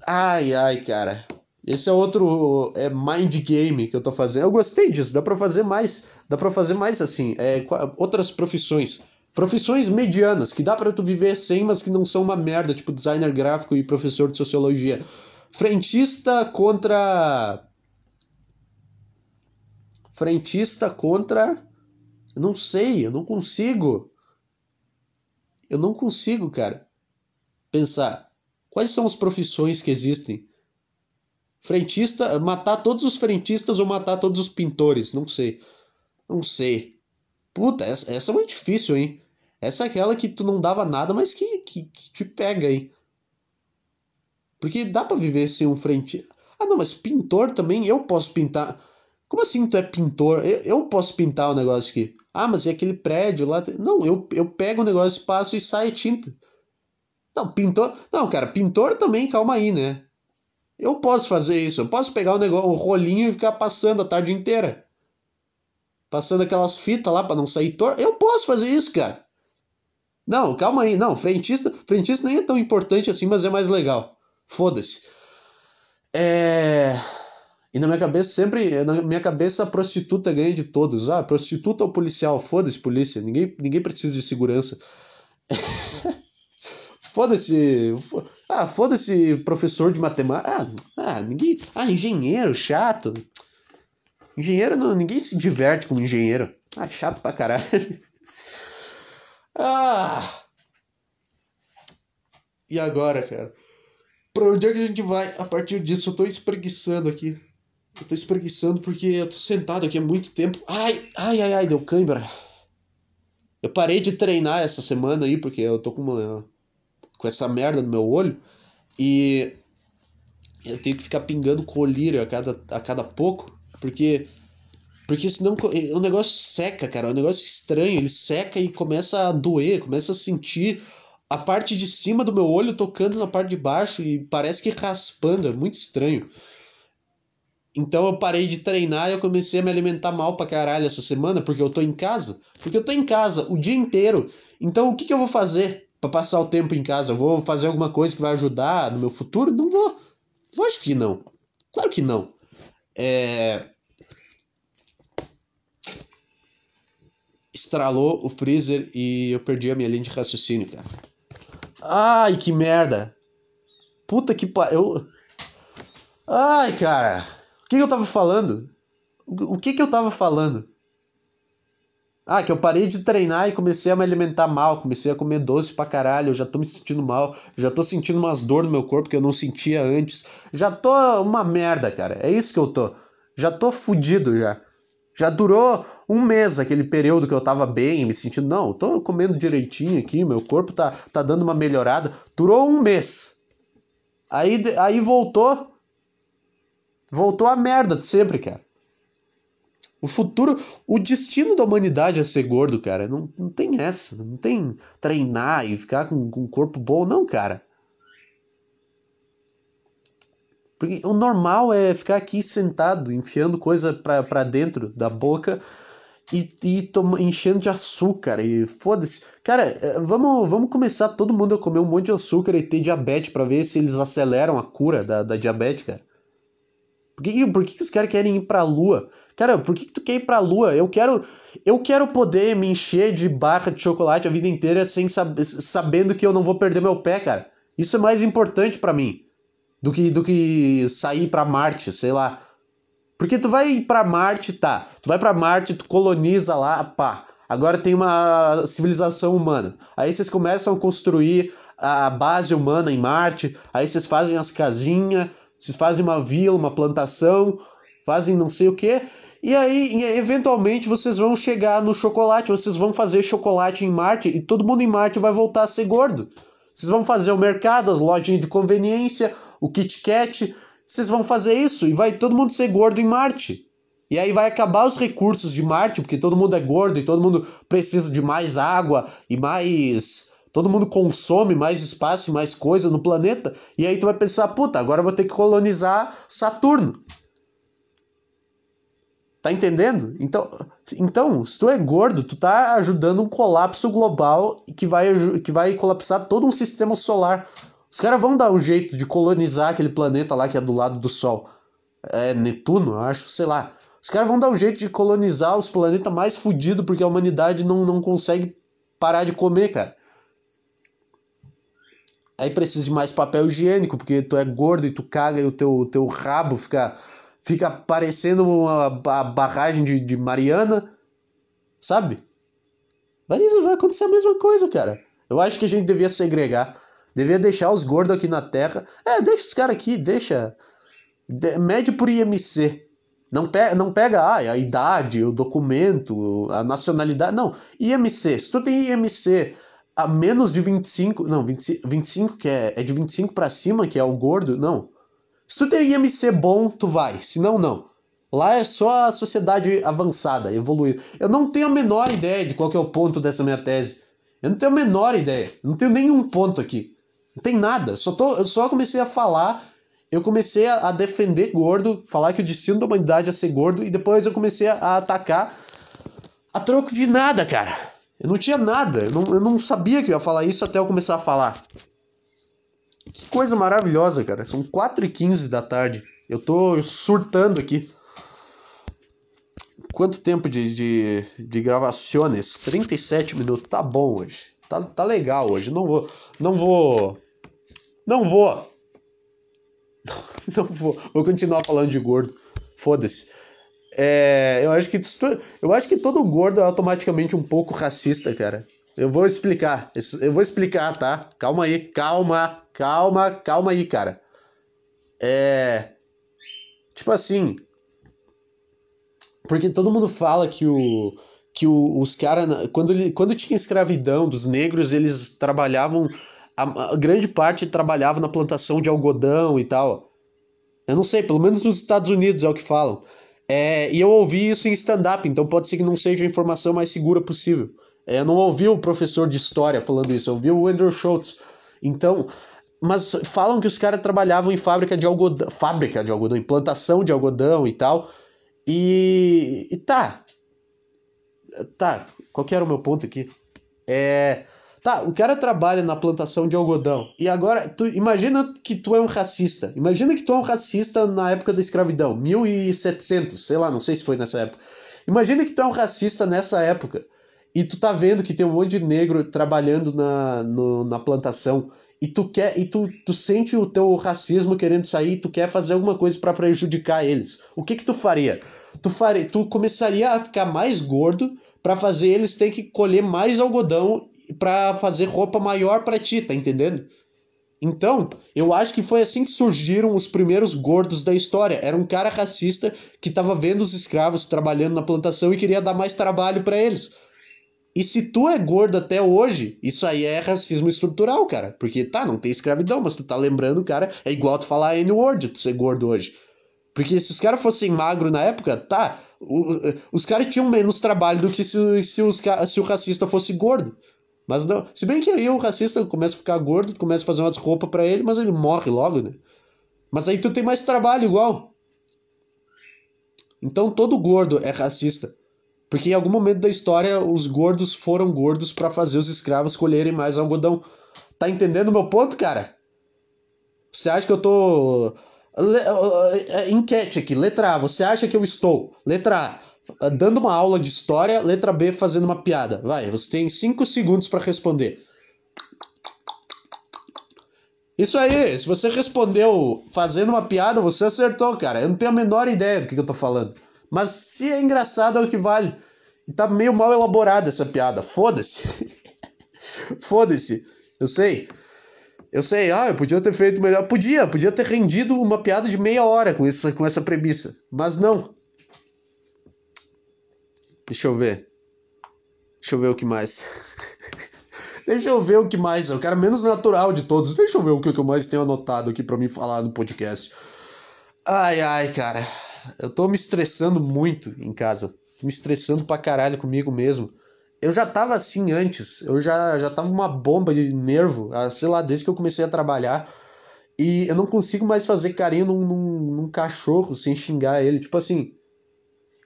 Ai, ai, cara. Esse é outro é mind game que eu tô fazendo. Eu gostei disso, dá para fazer mais, dá para fazer mais assim, é, outras profissões. Profissões medianas, que dá para tu viver sem, mas que não são uma merda, tipo designer gráfico e professor de sociologia. Frentista contra Frentista contra eu não sei, eu não consigo. Eu não consigo, cara, pensar quais são as profissões que existem Frentista, matar todos os frentistas ou matar todos os pintores? Não sei. Não sei. Puta, essa, essa é muito difícil, hein? Essa é aquela que tu não dava nada, mas que, que, que te pega, hein? Porque dá para viver sem um frentista. Ah, não, mas pintor também, eu posso pintar. Como assim tu é pintor? Eu, eu posso pintar o negócio aqui. Ah, mas é aquele prédio lá. Não, eu, eu pego o negócio, passo e sai tinta. Não, pintor. Não, cara, pintor também, calma aí, né? Eu posso fazer isso. Eu posso pegar o negócio, o rolinho e ficar passando a tarde inteira. Passando aquelas fitas lá para não sair torto. Eu posso fazer isso, cara. Não, calma aí. Não, frentista, frentista nem é tão importante assim, mas é mais legal. Foda-se. É... E na minha cabeça sempre, na minha cabeça a prostituta ganha de todos. Ah, prostituta ou policial, foda-se polícia, ninguém, ninguém precisa de segurança. [LAUGHS] Foda-se. Ah, foda-se professor de matemática. Ah, ah, ninguém. Ah, engenheiro, chato. Engenheiro não. Ninguém se diverte com engenheiro. Ah, chato pra caralho. ah. E agora, cara? Pra onde é que a gente vai? A partir disso, eu tô espreguiçando aqui. Eu tô espreguiçando porque eu tô sentado aqui há muito tempo. Ai, ai, ai, ai, deu cãibra. Eu parei de treinar essa semana aí porque eu tô com uma com essa merda no meu olho e eu tenho que ficar pingando colírio a cada, a cada pouco, porque porque senão o negócio seca, cara, é um negócio estranho, ele seca e começa a doer, começa a sentir a parte de cima do meu olho tocando na parte de baixo e parece que raspando, é muito estranho. Então eu parei de treinar e eu comecei a me alimentar mal pra caralho essa semana, porque eu tô em casa. Porque eu tô em casa o dia inteiro. Então o que, que eu vou fazer? para passar o tempo em casa. Eu vou fazer alguma coisa que vai ajudar no meu futuro? Não vou. Lógico que não. Claro que não. É... Estralou o freezer e eu perdi a minha linha de raciocínio, cara. Ai, que merda. Puta que pariu. Ai, cara. O que, que eu tava falando? O que que eu tava falando? Ah, que eu parei de treinar e comecei a me alimentar mal, comecei a comer doce pra caralho, eu já tô me sentindo mal, já tô sentindo umas dor no meu corpo que eu não sentia antes. Já tô uma merda, cara. É isso que eu tô. Já tô fudido já. Já durou um mês aquele período que eu tava bem, me sentindo, não, tô comendo direitinho aqui, meu corpo tá, tá dando uma melhorada. Durou um mês. Aí, aí voltou. Voltou a merda de sempre, cara. O futuro, o destino da humanidade é ser gordo, cara. Não, não tem essa. Não tem treinar e ficar com, um corpo bom, não, cara. Porque o normal é ficar aqui sentado, enfiando coisa pra, pra dentro da boca e, e toma, enchendo de açúcar. E foda-se. Cara, é, vamos, vamos começar todo mundo a comer um monte de açúcar e ter diabetes para ver se eles aceleram a cura da, da diabetes, cara. Por que, por que, que os caras querem ir pra lua? Cara, por que, que tu quer ir pra lua? Eu quero eu quero poder me encher de barra de chocolate a vida inteira sem sab sabendo que eu não vou perder meu pé, cara. Isso é mais importante para mim do que, do que sair para Marte, sei lá. Porque tu vai para Marte, tá? Tu vai para Marte, tu coloniza lá, pá. Agora tem uma civilização humana. Aí vocês começam a construir a base humana em Marte. Aí vocês fazem as casinhas, vocês fazem uma vila, uma plantação, fazem não sei o que. E aí, eventualmente, vocês vão chegar no chocolate, vocês vão fazer chocolate em Marte e todo mundo em Marte vai voltar a ser gordo. Vocês vão fazer o mercado, as lojinhas de conveniência, o Kit Kat, vocês vão fazer isso e vai todo mundo ser gordo em Marte. E aí vai acabar os recursos de Marte, porque todo mundo é gordo e todo mundo precisa de mais água e mais. Todo mundo consome mais espaço e mais coisa no planeta. E aí tu vai pensar, puta, agora eu vou ter que colonizar Saturno. Tá entendendo? Então, então, se tu é gordo, tu tá ajudando um colapso global que vai, que vai colapsar todo um sistema solar. Os caras vão dar um jeito de colonizar aquele planeta lá que é do lado do Sol. É Netuno, eu acho, sei lá. Os caras vão dar um jeito de colonizar os planetas mais fodidos porque a humanidade não, não consegue parar de comer, cara. Aí precisa de mais papel higiênico, porque tu é gordo e tu caga e o teu, teu rabo fica, fica parecendo uma, a barragem de, de Mariana, sabe? Vai acontecer a mesma coisa, cara. Eu acho que a gente devia segregar. Devia deixar os gordos aqui na Terra. É, deixa os caras aqui, deixa. De, mede por IMC. Não, pe não pega ah, a idade, o documento, a nacionalidade. Não. IMC. Se tu tem IMC a menos de 25. Não, 25, 25 que é, é de 25 para cima, que é o gordo. Não. Se tu tem IMC bom, tu vai. Se não, não. Lá é só a sociedade avançada, evoluída. Eu não tenho a menor ideia de qual é o ponto dessa minha tese. Eu não tenho a menor ideia. Eu não tenho nenhum ponto aqui. Não tem nada. Só tô, eu só comecei a falar. Eu comecei a, a, defender gordo, falar que o destino da humanidade é ser gordo, e depois eu comecei a, a atacar a troco de nada, cara. Eu não tinha nada. Eu não, eu não sabia que eu ia falar isso até eu começar a falar. Que coisa maravilhosa, cara. São 4h15 da tarde. Eu tô surtando aqui. Quanto tempo de, de, de gravações? 37 minutos. Tá bom hoje. Tá, tá legal hoje. Não vou. Não vou não vou. [LAUGHS] Não vou. Vou continuar falando de gordo. Foda-se. É, eu acho que eu acho que todo gordo é automaticamente um pouco racista, cara. Eu vou explicar. Eu vou explicar, tá? Calma aí, calma, calma, calma aí, cara. É tipo assim, porque todo mundo fala que o que o, os caras quando quando tinha escravidão dos negros, eles trabalhavam a, a, grande parte trabalhava na plantação de algodão e tal. Eu não sei, pelo menos nos Estados Unidos é o que falam. É, e eu ouvi isso em stand-up, então pode ser que não seja a informação mais segura possível. É, eu não ouvi o professor de história falando isso, eu ouvi o Andrew Schultz. Então, mas falam que os caras trabalhavam em fábrica de algodão, fábrica de algodão, em plantação de algodão e tal. E, e tá. Tá, qual que era o meu ponto aqui? É, Tá, o cara trabalha na plantação de algodão. E agora, tu imagina que tu é um racista. Imagina que tu é um racista na época da escravidão, 1700, sei lá, não sei se foi nessa época. Imagina que tu é um racista nessa época. E tu tá vendo que tem um monte de negro trabalhando na, no, na plantação. E tu quer e tu, tu sente o teu racismo querendo sair, tu quer fazer alguma coisa para prejudicar eles. O que que tu faria? Tu faria, tu começaria a ficar mais gordo para fazer eles ter que colher mais algodão para fazer roupa maior para ti, tá entendendo? Então, eu acho que foi assim que surgiram os primeiros gordos da história. Era um cara racista que estava vendo os escravos trabalhando na plantação e queria dar mais trabalho para eles. E se tu é gordo até hoje, isso aí é racismo estrutural, cara. Porque tá, não tem escravidão, mas tu tá lembrando, cara, é igual tu falar N-word, tu ser gordo hoje. Porque se os caras fossem magros na época, tá, o, os caras tinham menos trabalho do que se, se, os, se o racista fosse gordo. Mas não. Se bem que aí o racista começa a ficar gordo, começa a fazer umas roupas para ele, mas ele morre logo, né? Mas aí tu tem mais trabalho igual. Então todo gordo é racista. Porque em algum momento da história os gordos foram gordos para fazer os escravos colherem mais algodão. Tá entendendo o meu ponto, cara? Você acha que eu tô. Enquete aqui, letra A. Você acha que eu estou? Letra A dando uma aula de história, letra B fazendo uma piada. Vai, você tem 5 segundos para responder. Isso aí, se você respondeu fazendo uma piada, você acertou, cara. Eu não tenho a menor ideia do que eu tô falando. Mas se é engraçado, é o que vale. E tá meio mal elaborada essa piada. Foda-se. [LAUGHS] Foda-se. Eu sei. Eu sei, ah, eu podia ter feito melhor. Podia, podia ter rendido uma piada de meia hora com, isso, com essa premissa. Mas não. Deixa eu ver. Deixa eu ver o que mais. [LAUGHS] Deixa eu ver o que mais. É o cara menos natural de todos. Deixa eu ver o que eu mais tenho anotado aqui para mim falar no podcast. Ai, ai, cara. Eu tô me estressando muito em casa. Me estressando pra caralho comigo mesmo. Eu já tava assim antes. Eu já, já tava uma bomba de nervo. Ah, sei lá, desde que eu comecei a trabalhar. E eu não consigo mais fazer carinho num, num, num cachorro sem xingar ele. Tipo assim,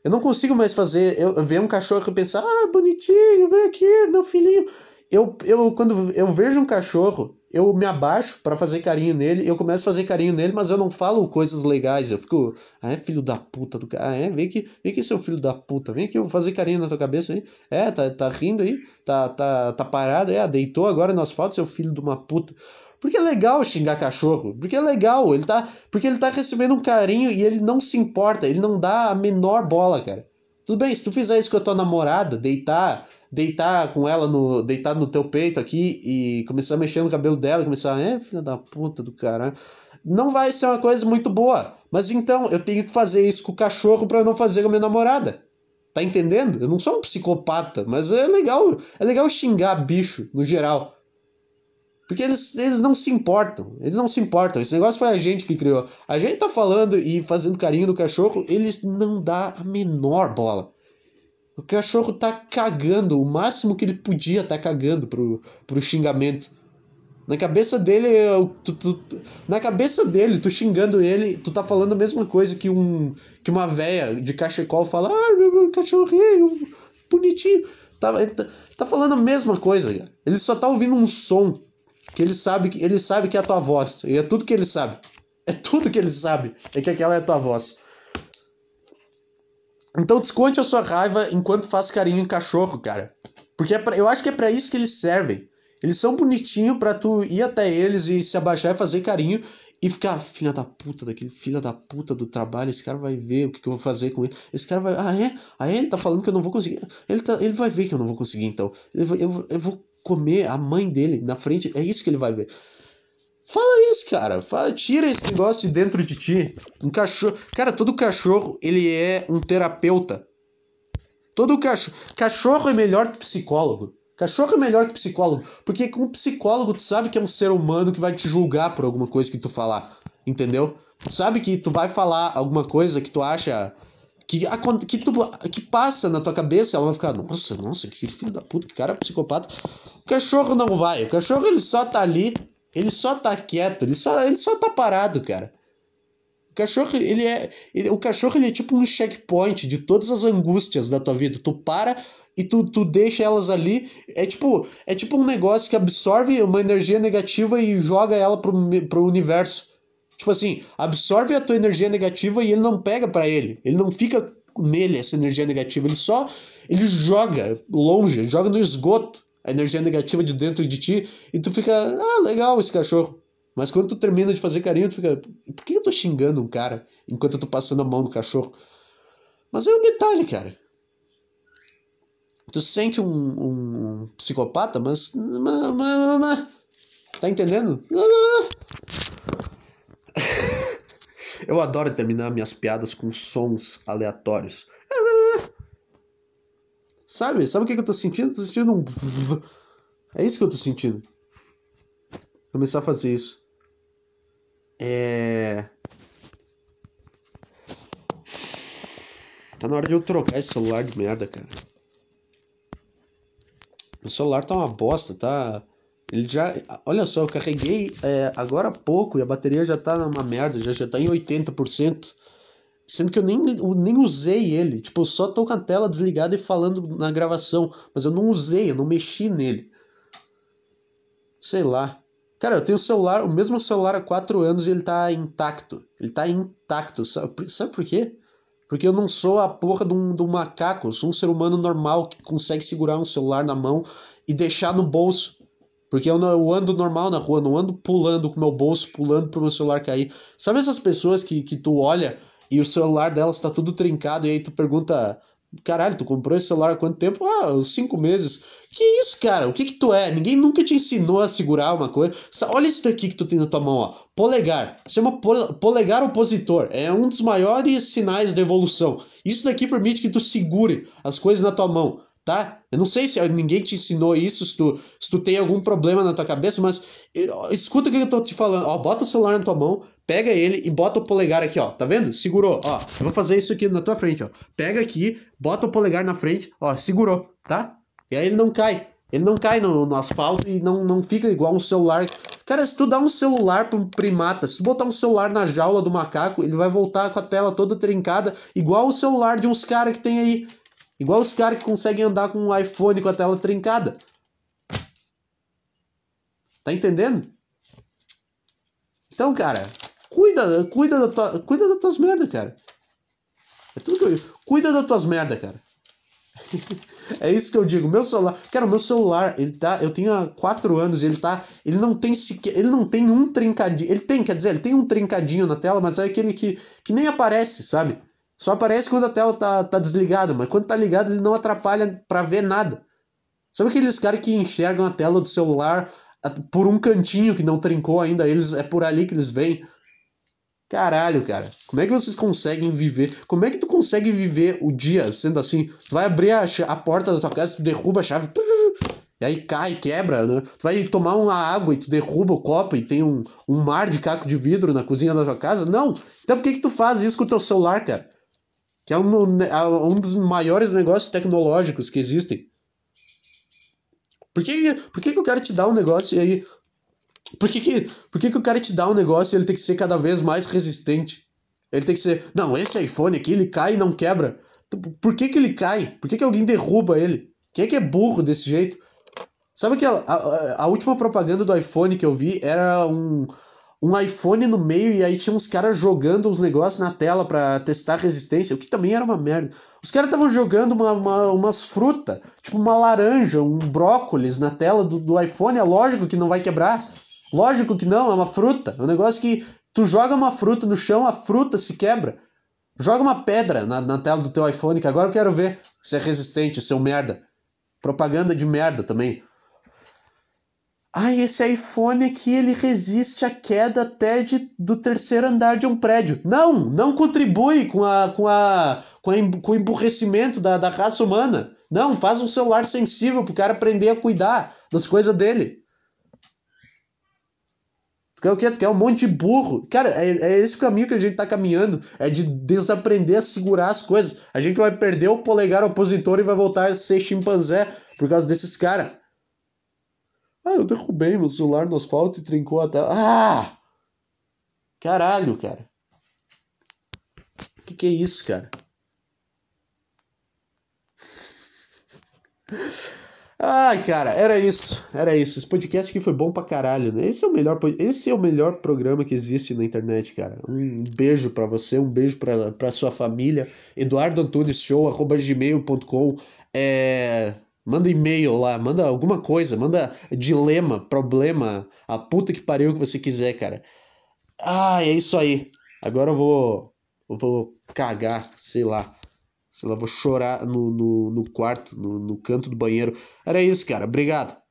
eu não consigo mais fazer. Eu, ver um cachorro e pensar, ah, bonitinho, vem aqui, meu filhinho. Eu, eu, quando eu vejo um cachorro, eu me abaixo para fazer carinho nele, eu começo a fazer carinho nele, mas eu não falo coisas legais. Eu fico, ah, é filho da puta do cara. Ah, é, vem aqui, vem aqui, seu filho da puta. Vem aqui, eu vou fazer carinho na tua cabeça aí. É, tá, tá rindo aí, tá, tá, tá parado, é, deitou agora no asfalto, seu filho de uma puta. Porque é legal xingar cachorro. Porque é legal. Ele tá, porque ele tá recebendo um carinho e ele não se importa. Ele não dá a menor bola, cara. Tudo bem, se tu fizer isso com a tua namorada, deitar, deitar com ela no, deitar no teu peito aqui e começar a mexer no cabelo dela, começar, é, filha da puta do caralho. Não vai ser uma coisa muito boa. Mas então, eu tenho que fazer isso com o cachorro para não fazer com a minha namorada. Tá entendendo? Eu não sou um psicopata, mas é legal, é legal xingar bicho no geral. Porque eles, eles não se importam. Eles não se importam. Esse negócio foi a gente que criou. A gente tá falando e fazendo carinho no cachorro, eles não dá a menor bola. O cachorro tá cagando o máximo que ele podia tá cagando pro, pro xingamento. Na cabeça dele, tu, tu, na cabeça dele, tu xingando ele, tu tá falando a mesma coisa que um que uma véia de cachecol fala: "Ai, meu, meu cachorrinho, bonitinho". Tá, tá, tá falando a mesma coisa. Ele só tá ouvindo um som que ele sabe que ele sabe que é a tua voz. E é tudo que ele sabe. É tudo que ele sabe. É que aquela é a tua voz. Então desconte a sua raiva enquanto faz carinho em cachorro, cara. Porque é pra, eu acho que é para isso que eles servem. Eles são bonitinhos para tu ir até eles e se abaixar e fazer carinho e ficar, filha da puta, daquele filha da puta do trabalho, esse cara vai ver o que, que eu vou fazer com ele. Esse cara vai, ah é? Ah, ele tá falando que eu não vou conseguir. Ele, tá, ele vai ver que eu não vou conseguir então. Eu, eu, eu vou comer a mãe dele na frente, é isso que ele vai ver. Fala isso, cara. Fala, tira esse negócio de dentro de ti. Um cachorro. Cara, todo cachorro, ele é um terapeuta. Todo cachorro. Cachorro é melhor que psicólogo. Cachorro é melhor que psicólogo. Porque com psicólogo, tu sabe que é um ser humano que vai te julgar por alguma coisa que tu falar. Entendeu? Tu sabe que tu vai falar alguma coisa que tu acha que, que, tu, que passa na tua cabeça, ela vai ficar, nossa, nossa, que filho da puta, que cara psicopata. O cachorro não vai, o cachorro ele só tá ali, ele só tá quieto, ele só, ele só tá parado, cara. O cachorro, ele é. Ele, o cachorro ele é tipo um checkpoint de todas as angústias da tua vida. Tu para e tu, tu deixa elas ali. É tipo, é tipo um negócio que absorve uma energia negativa e joga ela pro, pro universo. Tipo assim, absorve a tua energia negativa e ele não pega para ele. Ele não fica nele essa energia negativa. Ele só. Ele joga longe, joga no esgoto a energia negativa de dentro de ti e tu fica, ah, legal esse cachorro. Mas quando tu termina de fazer carinho, tu fica, por que eu tô xingando um cara enquanto eu tô passando a mão no cachorro? Mas é um detalhe, cara. Tu sente um, um, psicopata, mas, mas, mas, mas, Tá entendendo? [LAUGHS] Eu adoro terminar minhas piadas com sons aleatórios. Sabe? Sabe o que, eu tô sentindo? Tô sentindo um. [LAUGHS] É isso que eu tô sentindo. Começar a fazer isso. É. Tá na hora de eu trocar esse celular de merda, cara. Meu celular tá uma bosta, tá. Ele já. Olha só, eu carreguei é, agora há pouco e a bateria já tá uma merda, já, já tá em 80%. Sendo que eu nem, eu nem usei ele. Tipo, eu só tô com a tela desligada e falando na gravação. Mas eu não usei, eu não mexi nele. Sei lá. Cara, eu tenho celular, o mesmo celular há 4 anos e ele tá intacto. Ele tá intacto. Sabe, sabe por quê? Porque eu não sou a porra de um, de um macaco. Eu sou um ser humano normal que consegue segurar um celular na mão e deixar no bolso. Porque eu, não, eu ando normal na rua, não ando pulando com meu bolso, pulando pro meu celular cair. Sabe essas pessoas que, que tu olha e o celular delas tá tudo trincado, e aí tu pergunta. Caralho, tu comprou esse celular há quanto tempo? Ah, uns cinco meses. Que isso, cara? O que que tu é? Ninguém nunca te ensinou a segurar uma coisa. Olha isso daqui que tu tem na tua mão, ó. Polegar. Uma polegar opositor. É um dos maiores sinais de evolução. Isso daqui permite que tu segure as coisas na tua mão tá? Eu não sei se ninguém te ensinou isso, se tu, se tu tem algum problema na tua cabeça, mas escuta o que eu tô te falando. Ó, bota o celular na tua mão, pega ele e bota o polegar aqui, ó. Tá vendo? Segurou, ó. Eu vou fazer isso aqui na tua frente, ó. Pega aqui, bota o polegar na frente, ó, segurou, tá? E aí ele não cai. Ele não cai no, no asfalto e não, não fica igual um celular. Cara, se tu dá um celular pra um primata, se tu botar um celular na jaula do macaco, ele vai voltar com a tela toda trincada, igual o celular de uns caras que tem aí. Igual os caras que conseguem andar com um iPhone com a tela trincada. Tá entendendo? Então, cara, cuida, cuida, da tua, cuida das tuas merdas, cara. É tudo que eu Cuida das tuas merdas, cara. [LAUGHS] é isso que eu digo. Meu celular, cara, meu celular, ele tá, eu tenho há quatro anos, ele tá, ele não tem sequer, ele não tem um trincadinho, ele tem, quer dizer, ele tem um trincadinho na tela, mas é aquele que, que nem aparece, sabe? Só aparece quando a tela tá, tá desligada, mas quando tá ligado ele não atrapalha para ver nada. Sabe aqueles caras que enxergam a tela do celular por um cantinho que não trincou ainda, eles é por ali que eles veem? Caralho, cara. Como é que vocês conseguem viver? Como é que tu consegue viver o dia sendo assim? Tu vai abrir a, a porta da tua casa, tu derruba a chave, e aí cai, quebra, né? Tu vai tomar uma água e tu derruba o copo e tem um, um mar de caco de vidro na cozinha da tua casa? Não! Então por que que tu faz isso com o teu celular, cara? que é um, um dos maiores negócios tecnológicos que existem. Por que, por que, que o cara te dá um negócio e aí. Por que, que, por que, que o cara te dá um negócio e ele tem que ser cada vez mais resistente? Ele tem que ser. Não, esse iPhone aqui ele cai e não quebra. Por que, que ele cai? Por que, que alguém derruba ele? Quem é que é burro desse jeito? Sabe que a, a, a última propaganda do iPhone que eu vi era um, um iPhone no meio e aí tinha uns caras jogando uns negócios na tela para testar resistência, o que também era uma merda. Os caras estavam jogando uma, uma, umas frutas, tipo uma laranja, um brócolis na tela do, do iPhone, é lógico que não vai quebrar. Lógico que não, é uma fruta. É um negócio que tu joga uma fruta no chão, a fruta se quebra. Joga uma pedra na, na tela do teu iPhone, que agora eu quero ver se é resistente, se um merda. Propaganda de merda também. Ai, esse iPhone aqui ele resiste à queda até de, do terceiro andar de um prédio. Não, não contribui com, a, com, a, com, a, com o emburrecimento da, da raça humana. Não, faz um celular sensível pro cara aprender a cuidar das coisas dele. Tu quer o quê? Tu quer um monte de burro. Cara, é, é esse caminho que a gente tá caminhando. É de desaprender a segurar as coisas. A gente vai perder o polegar opositor e vai voltar a ser chimpanzé por causa desses caras. Ah, eu derrubei meu celular no asfalto e trincou a tela. Ah! Caralho, cara. Que que é isso, cara? [LAUGHS] Ai, cara, era isso. Era isso. Esse podcast aqui foi bom pra caralho, né? Esse é o melhor, esse é o melhor programa que existe na internet, cara. Um beijo para você, um beijo pra, pra sua família. eduardoantunisshow.gmail.com É Manda e-mail lá, manda alguma coisa, manda dilema, problema, a puta que pariu que você quiser, cara. Ah, é isso aí. Agora eu vou. Eu vou cagar, sei lá. Sei lá, vou chorar no, no, no quarto, no, no canto do banheiro. Era isso, cara. Obrigado.